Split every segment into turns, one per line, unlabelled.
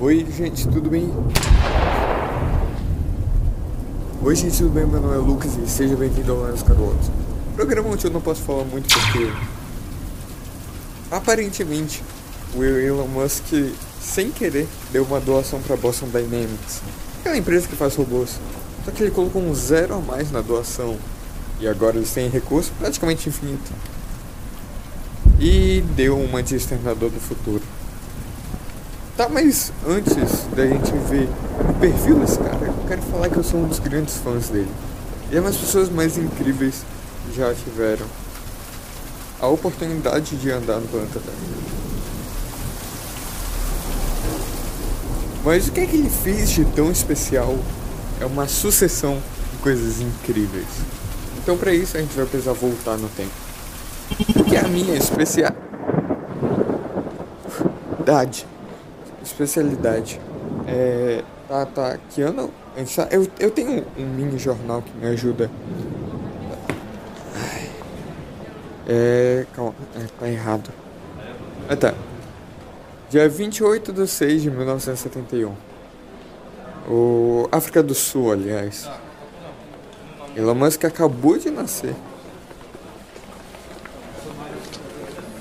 Oi, gente, tudo bem? Oi, gente, tudo bem? Meu nome é Lucas e seja bem-vindo ao Lenos Carotos. Programa onde eu não posso falar muito porque. Aparentemente, o Elon Musk, sem querer, deu uma doação para Boston Dynamics, aquela empresa que faz robôs. Só que ele colocou um zero a mais na doação e agora eles têm recurso praticamente infinito. E deu uma de do Futuro. Tá, mas antes da gente ver o perfil desse cara, eu quero falar que eu sou um dos grandes fãs dele. E é uma das pessoas mais incríveis que já tiveram a oportunidade de andar no planeta Terra. Mas o que é que ele fez de tão especial? É uma sucessão de coisas incríveis. Então, para isso, a gente vai precisar voltar no tempo. Porque a minha especialidade especialidade. É, tá, tá, que ano? Eu, eu tenho um mini jornal que me ajuda. É. Calma, é, tá errado. Ah tá. Dia 28 de 6 de 1971. O África do Sul, aliás. Elon Musk acabou de nascer.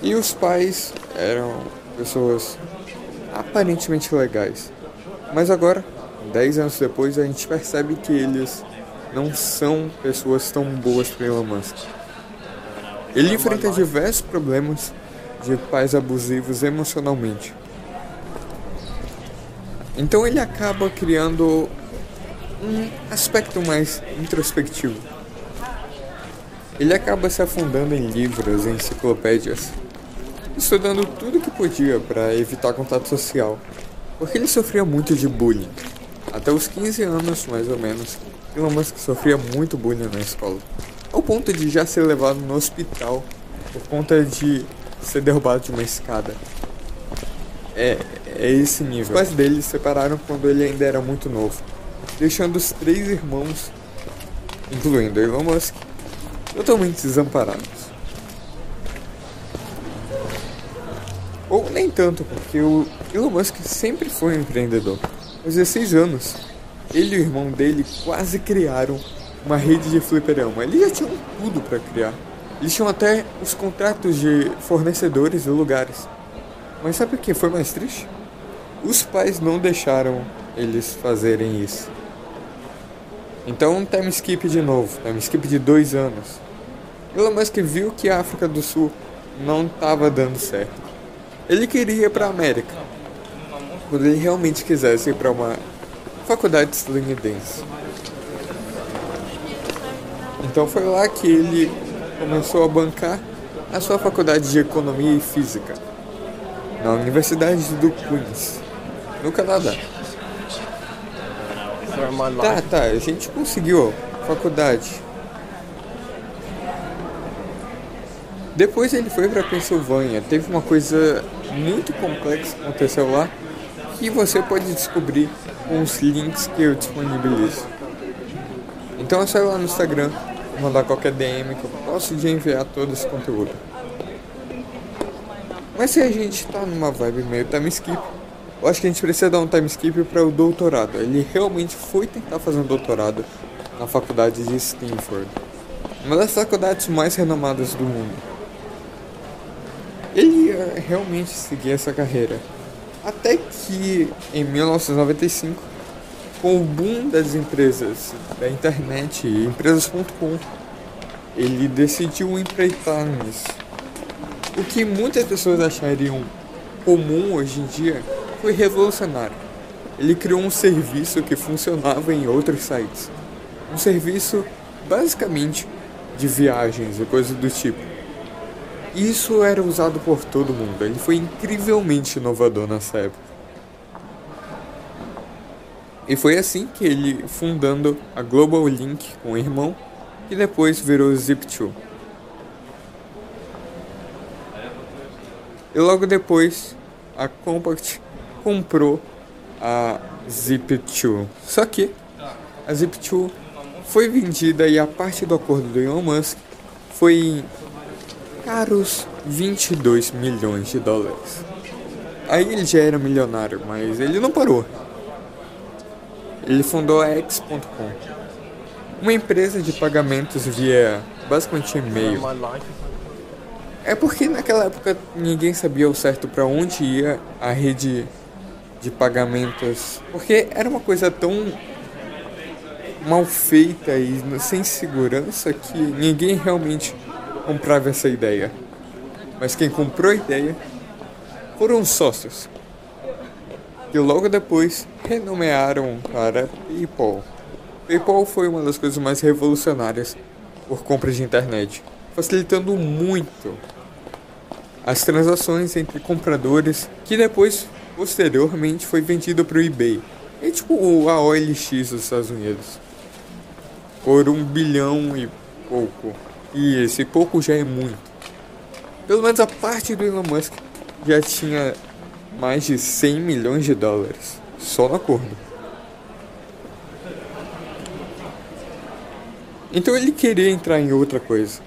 E os pais eram pessoas aparentemente legais. Mas agora, 10 anos depois, a gente percebe que eles não são pessoas tão boas para Elon Musk. Ele enfrenta diversos problemas de pais abusivos emocionalmente. Então ele acaba criando um aspecto mais introspectivo. Ele acaba se afundando em livros, em enciclopédias, estudando tudo que podia para evitar contato social, porque ele sofria muito de bullying. Até os 15 anos, mais ou menos, Elon Musk sofria muito bullying na escola, ao ponto de já ser levado no hospital por conta de ser derrubado de uma escada. É, é esse nível. Os pais dele se separaram quando ele ainda era muito novo, deixando os três irmãos, incluindo Elon Musk, totalmente desamparados. Nem tanto, porque o Elon Musk sempre foi um empreendedor. Aos 16 anos, ele e o irmão dele quase criaram uma rede de fliperama. Eles já tinham tudo para criar. Eles tinham até os contratos de fornecedores e lugares. Mas sabe o que foi mais triste? Os pais não deixaram eles fazerem isso. Então, time skip de novo, time skip de dois anos. Elon Musk viu que a África do Sul não estava dando certo. Ele queria ir para a América. Quando ele realmente quisesse ir para uma faculdade estadunidense. Então foi lá que ele começou a bancar a sua faculdade de Economia e Física na Universidade do Queens, no Canadá. Tá, tá, a gente conseguiu faculdade. Depois ele foi para Pensilvânia. Teve uma coisa muito complexa que aconteceu lá que você pode descobrir com os links que eu disponibilizo. Então é só ir lá no Instagram, mandar qualquer DM que eu posso de enviar todo esse conteúdo. Mas se a gente tá numa vibe meio time skip, eu acho que a gente precisa dar um time skip para o doutorado. Ele realmente foi tentar fazer um doutorado na faculdade de Stanford, uma das faculdades mais renomadas do mundo ele ia realmente seguir essa carreira. Até que em 1995, com o boom das empresas da internet e empresas.com, ele decidiu empreitar nisso. O que muitas pessoas achariam comum hoje em dia foi revolucionário. Ele criou um serviço que funcionava em outros sites. Um serviço basicamente de viagens e coisas do tipo isso era usado por todo mundo. Ele foi incrivelmente inovador nessa época. E foi assim que ele, fundando a Global Link com o irmão, que depois virou Zip2. E logo depois, a Compact comprou a Zip2. Só que a Zip2 foi vendida e a parte do acordo do Elon Musk foi caros 22 milhões de dólares. Aí ele já era milionário, mas ele não parou. Ele fundou a X.com, uma empresa de pagamentos via basicamente e-mail. É porque naquela época ninguém sabia ao certo para onde ia a rede de pagamentos, porque era uma coisa tão mal feita e sem segurança que ninguém realmente comprava essa ideia. Mas quem comprou a ideia foram os sócios, que logo depois renomearam para PayPal. PayPal foi uma das coisas mais revolucionárias por compras de internet, facilitando muito as transações entre compradores, que depois, posteriormente, foi vendido para o eBay. É tipo a OLX dos Estados Unidos. Por um bilhão e pouco. E esse pouco já é muito. Pelo menos a parte do Elon Musk já tinha mais de 100 milhões de dólares só no acordo. Então ele queria entrar em outra coisa.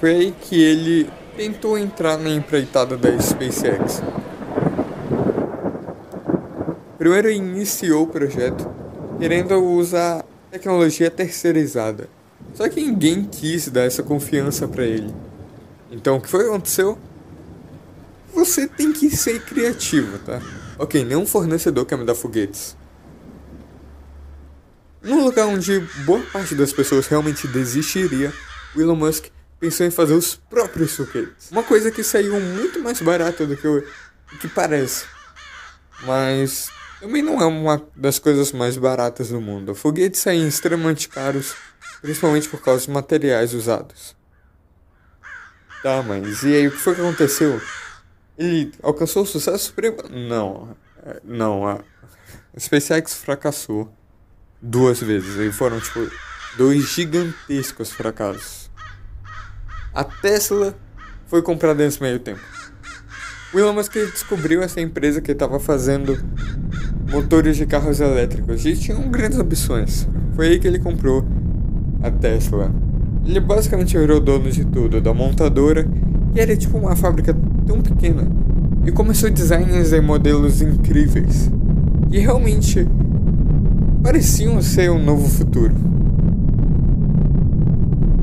Foi aí que ele tentou entrar na empreitada da SpaceX. Primeiro iniciou o projeto querendo usar tecnologia terceirizada. Só que ninguém quis dar essa confiança para ele. Então o que foi que aconteceu? Você tem que ser criativo, tá? Ok, nenhum fornecedor quer me dar foguetes. Num lugar onde boa parte das pessoas realmente desistiria, o Elon Musk pensou em fazer os próprios foguetes. Uma coisa que saiu muito mais barata do que o que parece. Mas também não é uma das coisas mais baratas do mundo. Foguetes saem extremamente caros, principalmente por causa dos materiais usados. Tá, mas e aí o que foi que aconteceu? Ele alcançou o sucesso supremo? Não, é, não, a SpaceX fracassou duas vezes. E foram tipo dois gigantescos fracassos. A Tesla foi comprada nesse meio tempo. O Elon Musk descobriu essa empresa que estava fazendo motores de carros elétricos e tinham grandes ambições. Foi aí que ele comprou a Tesla. Ele basicamente virou dono de tudo, da montadora, que era tipo uma fábrica tão pequena, e começou designs e modelos incríveis, que realmente pareciam ser um novo futuro.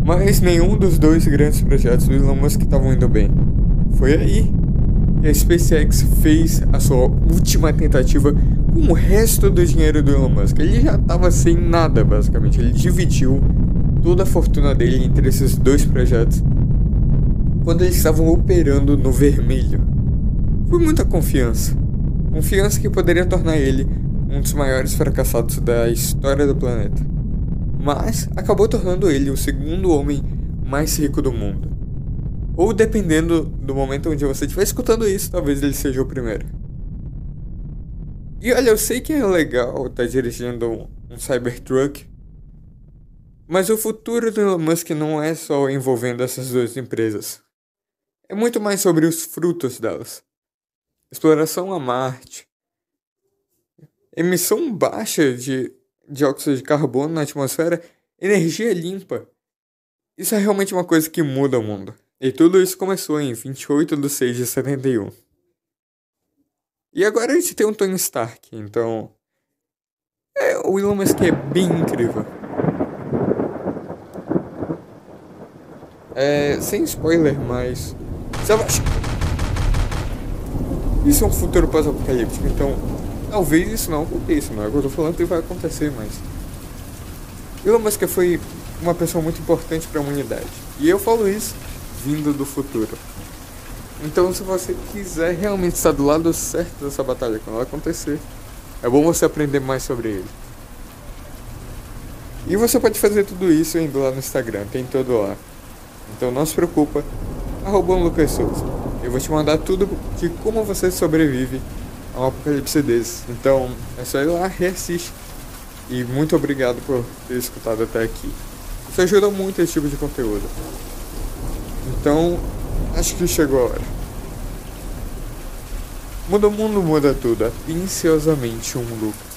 Mas nenhum dos dois grandes projetos do Elon Musk estavam indo bem. Foi aí que a SpaceX fez a sua última tentativa com o resto do dinheiro do Elon Musk. Ele já estava sem nada, basicamente. Ele dividiu toda a fortuna dele entre esses dois projetos quando eles estavam operando no vermelho. Foi muita confiança. Confiança que poderia tornar ele um dos maiores fracassados da história do planeta mas acabou tornando ele o segundo homem mais rico do mundo. Ou dependendo do momento onde você estiver escutando isso, talvez ele seja o primeiro. E olha, eu sei que é legal estar tá dirigindo um, um Cybertruck, mas o futuro do Elon Musk não é só envolvendo essas duas empresas. É muito mais sobre os frutos delas. Exploração a Marte, emissão baixa de dióxido de carbono na atmosfera, energia limpa. Isso é realmente uma coisa que muda o mundo. E tudo isso começou em 28 de 6 de 71. E agora a gente tem um Tony Stark, então. É, o Elon Musk é bem incrível. É, sem spoiler, mas. Isso é um futuro pós-apocalíptico, então Talvez isso não aconteça, não é o que eu tô falando que vai acontecer, mas. Elon Musk foi uma pessoa muito importante para a humanidade. E eu falo isso vindo do futuro. Então, se você quiser realmente estar do lado certo dessa batalha quando ela acontecer, é bom você aprender mais sobre ele. E você pode fazer tudo isso indo lá no Instagram, tem todo lá. Então não se preocupa, arroba Lucas Souza. Eu vou te mandar tudo de como você sobrevive a um apocalipse desse. Então é só ir lá, reassiste. E muito obrigado por ter escutado até aqui. Isso ajuda muito esse tipo de conteúdo. Então, acho que chegou a hora. Muda o mundo, muda tudo. Atenciosamente um Lucas.